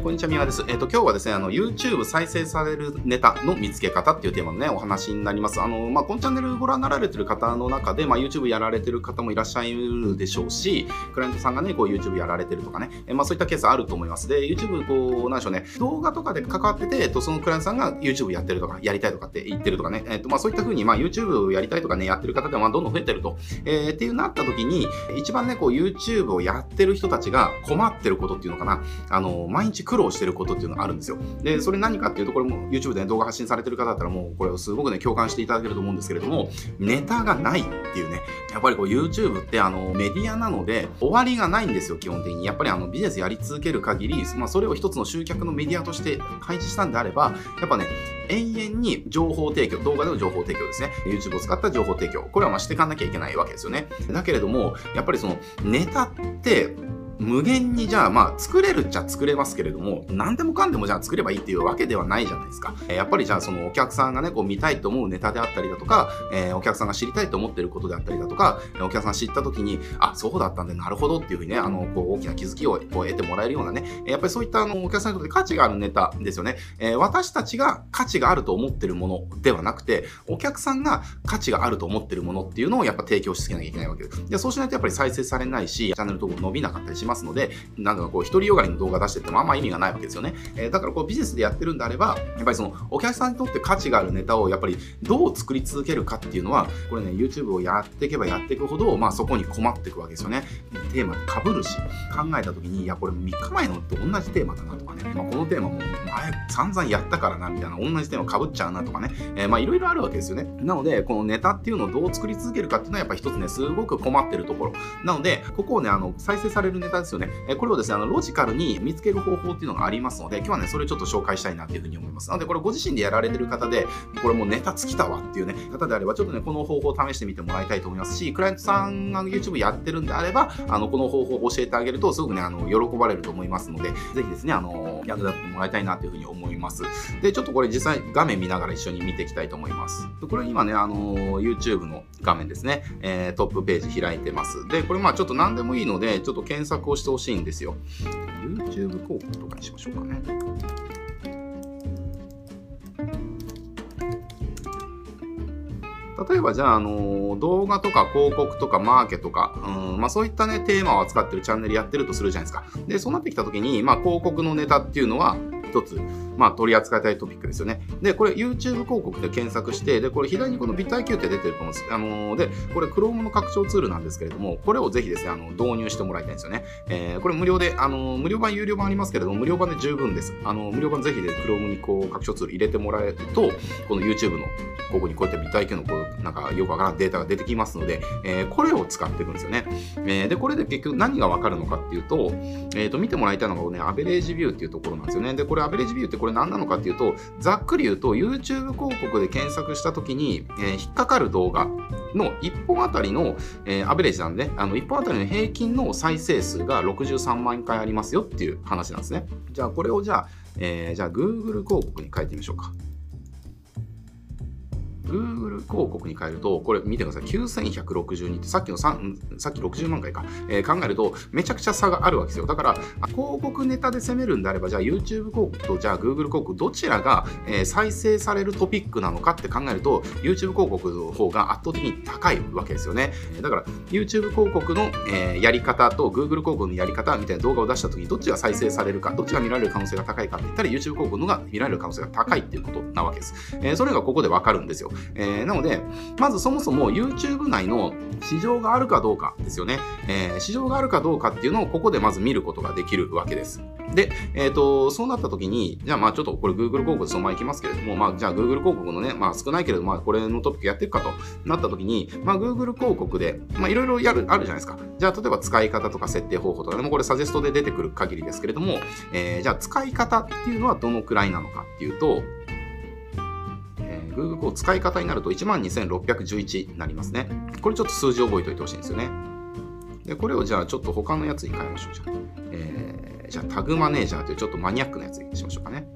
い、こんにちは、宮です。えっ、ー、と、今日はですね、あの、YouTube 再生されるネタの見つけ方っていうテーマのね、お話になります。あの、まあ、このチャンネルご覧になられてる方の中で、まあ、YouTube やられてる方もいらっしゃるでしょうし、クライアントさんがね、こう、YouTube やられてるとかね、え、まあ、そういったケースあると思います。で、YouTube、こう、なんでしょうね、動画とかで関わってて、えっと、そのクライアントさんが YouTube やってるとか、やりたいとかって言ってるとかね、えっと、まあ、そういった風に、まあ、YouTube やりたいとかね、やってる方で、まあ、どんどん増えてると。えー、っていうなった時に、一番ね、こう、YouTube をやってる人たちが困ってることっていうのかな、あの、毎日苦労してることっていうのがあるんですよ。で、それ何かっていうと、これも YouTube で、ね、動画発信されてる方だったらもうこれをすごくね、共感していただけると思うんですけれども、ネタがないっていうね、やっぱりこう YouTube ってあのメディアなので終わりがないんですよ、基本的に。やっぱりあのビジネスやり続ける限り、まあそれを一つの集客のメディアとして配置したんであれば、やっぱね、延々に情報提供、動画での情報提供ですね。YouTube を使った情報提供。これはまあしていかなきゃいけないわけですよね。だけれども、やっぱりそのネタって、無限にじゃあまあ作れるっちゃ作れますけれども、何でもかんでもじゃあ作ればいいっていうわけではないじゃないですか。やっぱりじゃあそのお客さんがね、こう見たいと思うネタであったりだとか、えー、お客さんが知りたいと思ってることであったりだとか、お客さんが知った時に、あ、そうだったんでなるほどっていうふうにね、あの、こう大きな気づきをこう得てもらえるようなね、やっぱりそういったあのお客さんにとって価値があるネタですよね。えー、私たちが価値があると思ってるものではなくて、お客さんが価値があると思ってるものっていうのをやっぱ提供しつけなきゃいけないわけです。で、そうしないとやっぱり再生されないし、チャンネル登録伸びなかったりしますますので、なんだろう、こう、独りよがりの動画出しててもあんま意味がないわけですよね。えー、だからこう、ビジネスでやってるんであれば、やっぱりその、お客さんにとって価値があるネタを、やっぱりどう作り続けるかっていうのは、これね、YouTube をやっていけばやっていくほど、まあそこに困っていくわけですよね。テーマ被るし、考えた時に、いや、これ3日前のと同じテーマだなとかね、まあ、このテーマも前散々やったからな、みたいな、同じテーマ被っちゃうなとかね、えー、まあいろいろあるわけですよね。なので、このネタっていうのをどう作り続けるかっていうのは、やっぱ一つね、すごく困ってるところ。なので、ここをね、あの、再生されるネタですよね。え、これをですね、あの、ロジカルに見つける方法っていうのがありますので、今日はね、それをちょっと紹介したいなっていうふうに思います。なので、これご自身でやられてる方で、これもうネタ尽きたわっていうね、方であれば、ちょっとね、この方法を試してみてもらいたいと思いますし、クライアントさんが YouTube やってるんであれば、あの、この方法を教えてあげると、すごくね、あの、喜ばれると思いますので、ぜひですね、あの、役立ってもらいたいなというふうに思います。で、ちょっとこれ実際画面見ながら一緒に見ていきたいと思います。これ今ね、あの、YouTube の画面ですね、えー、トップページ開いてます。で、これまあちょっと何でもいいので、ちょっと検索をしてほしいんですよ。YouTube 広告とかにしましょうかね。例えばじゃあ、あの動画とか広告とかマーケとか、うんまあ、そういったね、テーマを扱ってるチャンネルやってるとするじゃないですか。で、そうなってきたときに、まあ、広告のネタっていうのは、一つ、まあ、取り扱いたいトピックですよね。で、これ YouTube 広告で検索して、で、これ左にこの BitIQ って出てると思うんです。あのー、で、これ Chrome の拡張ツールなんですけれども、これをぜひですね、あの、導入してもらいたいんですよね。えー、これ無料で、あのー、無料版、有料版ありますけれども、無料版で十分です。あの、無料版ぜひで Chrome にこう、拡張ツール入れてもらえると、この YouTube のここにこうやって BitIQ のこう、なんかよくわからんデータが出てきますので、えー、これを使っていくんですよね。えー、で、これで結局何がわかるのかっていうと、えっ、と、見てもらいたいのがね、アベレージビューっていうところなんですよね。で、これアベレージビューってこれ何なのかっていうと、ざっくり言うと YouTube 広告で検索した時に、えー、引っかかる動画の1本あたりの、えー、アベレージなんで、あの1本あたりの平均の再生数が63万回ありますよっていう話なんですね。じゃあこれをじゃあ、えー、じゃあ Google 広告に変えてみましょうか。Google 広告に変えると、これ見てください。9162ってさっきの3、さっき60万回か、えー、考えると、めちゃくちゃ差があるわけですよ。だから、広告ネタで攻めるんであれば、じゃあ YouTube 広告とじゃあ Google 広告、どちらが、えー、再生されるトピックなのかって考えると、YouTube 広告の方が圧倒的に高いわけですよね。だから、YouTube 広告の、えー、やり方と Google 広告のやり方みたいな動画を出したときに、どっちが再生されるか、どっちが見られる可能性が高いかって言ったら、YouTube 広告のが見られる可能性が高いっていうことなわけです。えー、それがここでわかるんですよ。えー、なので、まずそもそも YouTube 内の市場があるかどうかですよね。えー、市場があるかどうかっていうのをここでまず見ることができるわけです。で、えっ、ー、と、そうなった時に、じゃあまあちょっとこれ Google 広告そのままいきますけれども、まあじゃあ Google 広告のね、まあ少ないけれど、まあこれのトピックやっていくかとなった時に、まあ Google 広告で、まあいろいろやる、あるじゃないですか。じゃあ例えば使い方とか設定方法とかでもこれサジェストで出てくる限りですけれども、えー、じゃあ使い方っていうのはどのくらいなのかっていうと、Google こう使い方になると12,611になりますね。これちょっと数字覚えておいてほしいんですよね。で、これをじゃあちょっと他のやつに変えましょう。じゃあ、えー、じゃあタグマネージャーというちょっとマニアックなやつにしましょうかね。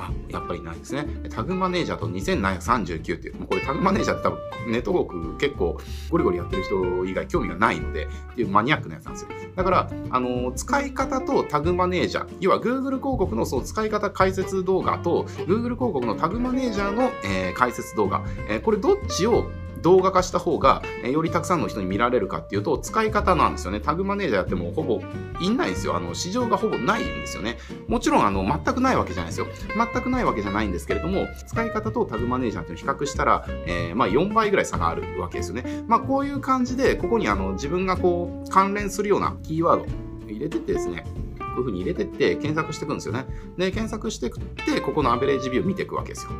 あ、やっぱりないですね。タグマネージャーと2739っていう、もうこれタグマネージャーって多分ネットワーク結構ゴリゴリやってる人以外興味がないので、っていうマニアックなやつなんですよ。だから、あの使い方とタグマネージャー、要は Google 広告のその使い方解説動画と Google 広告のタグマネージャーの、えー、解説動画、えー、これどっちを動画化した方が、えよりたくさんの人に見られるかっていうと、使い方なんですよね。タグマネージャーやってもほぼいんないんですよ。あの、市場がほぼないんですよね。もちろん、あの、全くないわけじゃないですよ。全くないわけじゃないんですけれども、使い方とタグマネージャーっていうのを比較したら、えー、まあ4倍ぐらい差があるわけですよね。まあこういう感じで、ここにあの、自分がこう、関連するようなキーワード入れてってですね、こういう風に入れてって検索していくんですよね。で、検索していくって、ここのアベレージビューを見ていくわけですよ。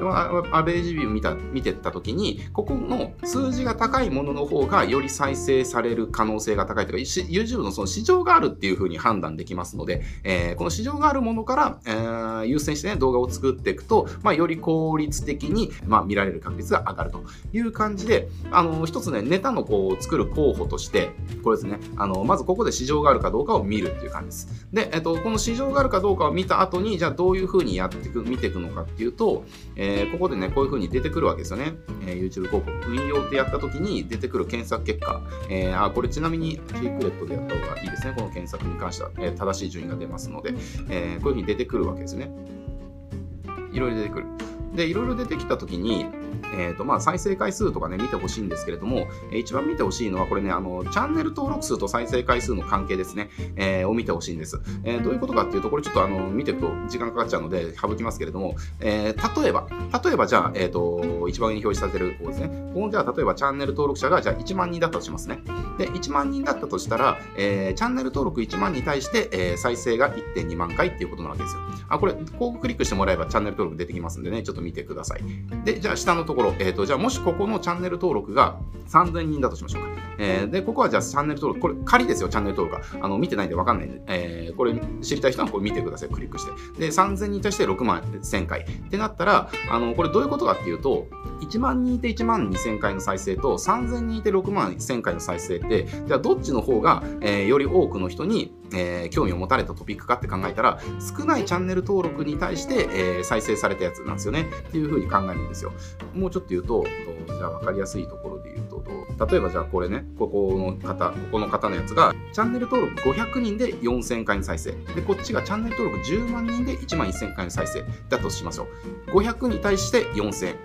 アベレージビュー見た見てった時にここの数字が高いものの方がより再生される可能性が高いというか YouTube のその市場があるっていうふうに判断できますので、えー、この市場があるものから、えー、優先して、ね、動画を作っていくと、まあ、より効率的に、まあ、見られる確率が上がるという感じであの一つねネタのこう作る候補としてこれですねあのまずここで市場があるかどうかを見るっていう感じです。で、えっと、この市場があるかどうかを見た後にじゃあどういうふうにやっていく見ていくのかっていうと、えーえー、ここでね、こういう風に出てくるわけですよね。えー、YouTube 広告運用ってやった時に出てくる検索結果。えー、あ、これちなみにシークレットでやった方がいいですね。この検索に関しては、え正しい順位が出ますので、えこういう風に出てくるわけですね。いろいろ出てくる。で、いろいろ出てきた時に、えーとまあ、再生回数とかね、見てほしいんですけれども、えー、一番見てほしいのは、これね、あの、チャンネル登録数と再生回数の関係ですね、えー、を見てほしいんです。えー、どういうことかっていうと、これちょっとあの、見ていくと時間かかっちゃうので、省きますけれども、えー、例えば、例えばじゃあ、え、ー、と、一番上に表示されてるここですね。このじゃあ、例えばチャンネル登録者が、じゃあ1万人だったとしますね。で、1万人だったとしたら、えー、チャンネル登録1万に対して、えー、再生が1.2万回っていうことなわけですよ。あ、これ、広告クリックしてもらえばチャンネル登録出てきますんでね、ちょっと見てください。で、じゃあ下のところ、えっ、ー、と、じゃあもしここのチャンネル登録が3000人だとしましょうか。えー、で、ここはじゃあチャンネル登録、これ仮ですよ、チャンネル登録が。あの、見てないんでわかんないんで、えー、これ知りたい人はこれ見てください、クリックして。で、3000人に対して6万1000回。ってなったら、あの、これどういうことかっていうと、1万人いて1万2000回の再生と、3000人いて6万1000回の再生って、じゃあどっちの方が、えー、より多くの人に、えー、興味を持たれたトピックかって考えたら、少ないチャンネル登録に対して、えー、再生されたやつなんですよね。っていうふうに考えるんですよ。もうちょっと言うと、じゃあ分かりやすいところで言うと、例えばじゃあこれね、ここの方、ここの方のやつが、チャンネル登録500人で4000回の再生。で、こっちがチャンネル登録10万人で1万1000回の再生だとしましょう。500に対して4000。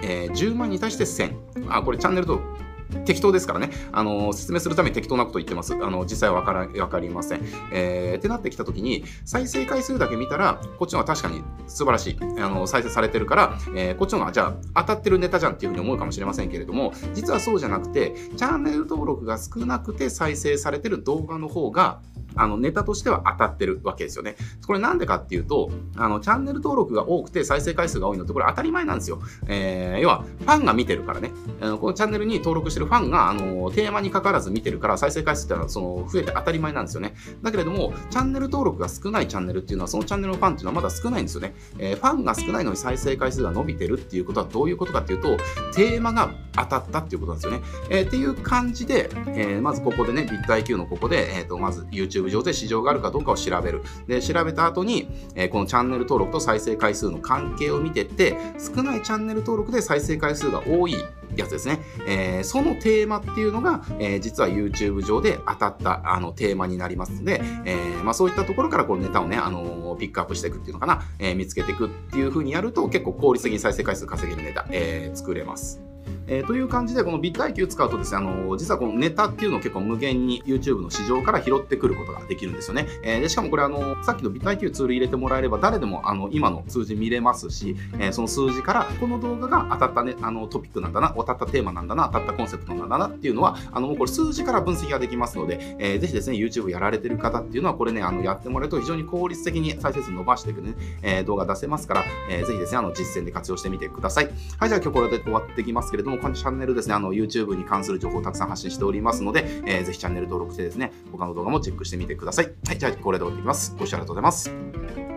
えー、10万に対して1000。あ、これチャンネル登録適当ですからね、あの説明するために適当なこと言ってます。あの実際は分から分かりません、えー。ってなってきたときに、再生回数だけ見たら、こっちの方が確かに素晴らしい。あの再生されてるから、えー、こっちの方がじゃあ当たってるネタじゃんっていうふうに思うかもしれませんけれども、実はそうじゃなくて、チャンネル登録が少なくて再生されてる動画の方が、あのネタとしては当たってるわけですよね。これなんでかっていうと、あのチャンネル登録が多くて再生回数が多いのってこれ当たり前なんですよ。えー、要はファンが見てるからね。あのこのチャンネルに登録してるファンがあのテーマにかかわらず見てるから再生回数ってのはその増えて当たり前なんですよね。だけれども、チャンネル登録が少ないチャンネルっていうのはそのチャンネルのファンっていうのはまだ少ないんですよね。えー、ファンが少ないのに再生回数が伸びてるっていうことはどういうことかっていうと、テーマが当たったっていうことなんですよね。えー、っていう感じで、え、まずここでね、ビット IQ のここで、えーと、まず YouTube 上で市場があるかどうかを調べる。で、調べた後に、えー、このチャンネル登録と再生回数の関係を見てって、少ないチャンネル登録で再生回数が多いやつですね。えー、そのテーマっていうのが、えー、実は YouTube 上で当たったあのテーマになりますので、えー、まあ、そういったところからこのネタをね、あのピックアップしていくっていうのかな、え見つけていくっていう風にやると結構効率的に再生回数稼げるネタ、え作れます。えー、という感じで、このビット IQ 使うとですね、あの実はこのネタっていうのを結構無限に YouTube の市場から拾ってくることができるんですよね。えー、でしかもこれあの、さっきのビット IQ ツール入れてもらえれば誰でもあの今の数字見れますし、え、その数字からこの動画が当たったね、あのトピックなんだな、当たったテーマなんだな、当たったコンセプトなんだなっていうのは、あのもうこれ数字から分析ができますので、えー、ぜひですね、YouTube やられてる方っていうのは、これね、あのやってもらえると非常に効率的に再生数伸ばしていくね、え、動画出せますから、えー、ぜひですね、あの実践で活用してみてください。はい、じゃあ今日これで終わっていきますけれども、のチャンネルですね、あの YouTube に関する情報をたくさん発信しておりますので、えー、ぜひチャンネル登録してですね、他の動画もチェックしてみてください。はい、じゃあこれで終わっていきます。ご視聴ありがとうございます。